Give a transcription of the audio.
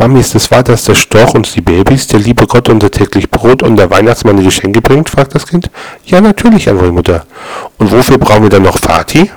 Mami, ist es wahr, dass der Storch uns die Babys, der liebe Gott unser täglich Brot und der Weihnachtsmann die Geschenke bringt? fragt das Kind. Ja, natürlich, antwortet Mutter. Und wofür brauchen wir dann noch Vati?